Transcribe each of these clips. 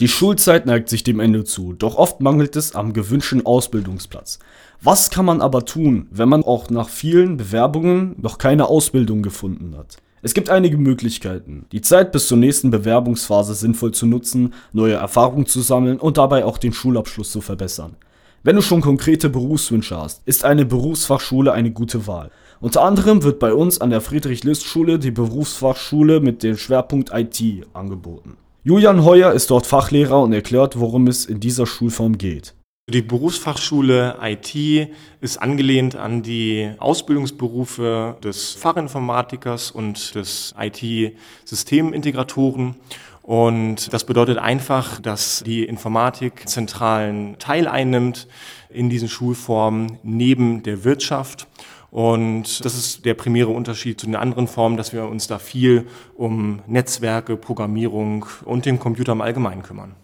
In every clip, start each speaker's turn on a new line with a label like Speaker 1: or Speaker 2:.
Speaker 1: Die Schulzeit neigt sich dem Ende zu, doch oft mangelt es am gewünschten Ausbildungsplatz. Was kann man aber tun, wenn man auch nach vielen Bewerbungen noch keine Ausbildung gefunden hat? Es gibt einige Möglichkeiten, die Zeit bis zur nächsten Bewerbungsphase sinnvoll zu nutzen, neue Erfahrungen zu sammeln und dabei auch den Schulabschluss zu verbessern. Wenn du schon konkrete Berufswünsche hast, ist eine Berufsfachschule eine gute Wahl. Unter anderem wird bei uns an der Friedrich-List-Schule die Berufsfachschule mit dem Schwerpunkt IT angeboten. Julian Heuer ist dort Fachlehrer und erklärt, worum es in dieser Schulform geht.
Speaker 2: Die Berufsfachschule IT ist angelehnt an die Ausbildungsberufe des Fachinformatikers und des IT-Systemintegratoren. Und das bedeutet einfach, dass die Informatik zentralen Teil einnimmt in diesen Schulformen neben der Wirtschaft. Und das ist der primäre Unterschied zu den anderen Formen, dass wir uns da viel um Netzwerke, Programmierung und den Computer im Allgemeinen kümmern.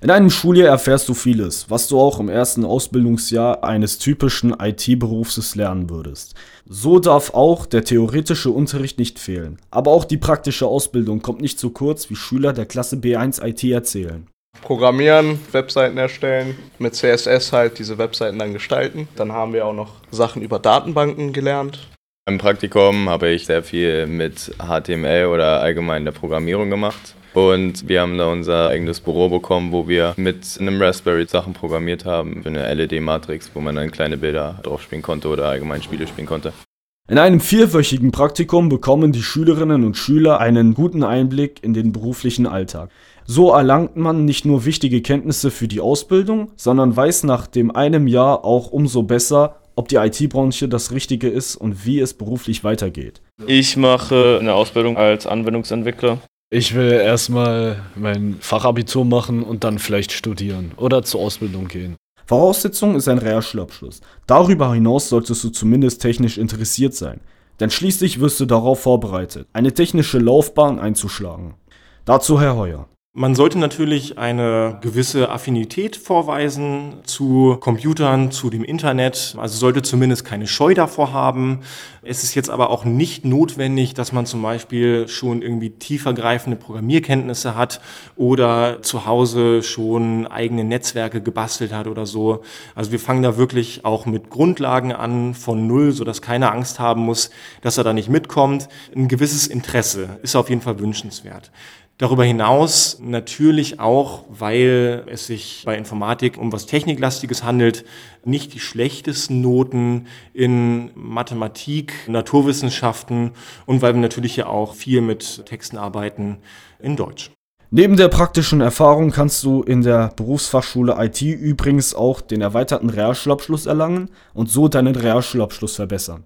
Speaker 1: In einem Schuljahr erfährst du vieles, was du auch im ersten Ausbildungsjahr eines typischen IT-Berufs lernen würdest. So darf auch der theoretische Unterricht nicht fehlen. Aber auch die praktische Ausbildung kommt nicht so kurz, wie Schüler der Klasse B1 IT erzählen.
Speaker 3: Programmieren, Webseiten erstellen, mit CSS halt diese Webseiten dann gestalten. Dann haben wir auch noch Sachen über Datenbanken gelernt.
Speaker 4: Im Praktikum habe ich sehr viel mit HTML oder allgemein der Programmierung gemacht. Und wir haben da unser eigenes Büro bekommen, wo wir mit einem Raspberry Sachen programmiert haben für eine LED-Matrix, wo man dann kleine Bilder drauf spielen konnte oder allgemein Spiele spielen konnte.
Speaker 1: In einem vierwöchigen Praktikum bekommen die Schülerinnen und Schüler einen guten Einblick in den beruflichen Alltag. So erlangt man nicht nur wichtige Kenntnisse für die Ausbildung, sondern weiß nach dem einem Jahr auch umso besser, ob die IT-Branche das Richtige ist und wie es beruflich weitergeht.
Speaker 5: Ich mache eine Ausbildung als Anwendungsentwickler.
Speaker 6: Ich will erstmal mein Fachabitur machen und dann vielleicht studieren oder zur Ausbildung gehen.
Speaker 1: Voraussetzung ist ein Realschulabschluss. Darüber hinaus solltest du zumindest technisch interessiert sein, denn schließlich wirst du darauf vorbereitet, eine technische Laufbahn einzuschlagen. Dazu Herr Heuer.
Speaker 2: Man sollte natürlich eine gewisse Affinität vorweisen zu Computern, zu dem Internet. Also sollte zumindest keine Scheu davor haben. Es ist jetzt aber auch nicht notwendig, dass man zum Beispiel schon irgendwie tiefergreifende Programmierkenntnisse hat oder zu Hause schon eigene Netzwerke gebastelt hat oder so. Also wir fangen da wirklich auch mit Grundlagen an von Null, sodass keiner Angst haben muss, dass er da nicht mitkommt. Ein gewisses Interesse ist auf jeden Fall wünschenswert. Darüber hinaus natürlich auch, weil es sich bei Informatik um was Techniklastiges handelt, nicht die schlechtesten Noten in Mathematik, Naturwissenschaften und weil wir natürlich ja auch viel mit Texten arbeiten in Deutsch.
Speaker 1: Neben der praktischen Erfahrung kannst du in der Berufsfachschule IT übrigens auch den erweiterten Realschulabschluss erlangen und so deinen Realschulabschluss verbessern.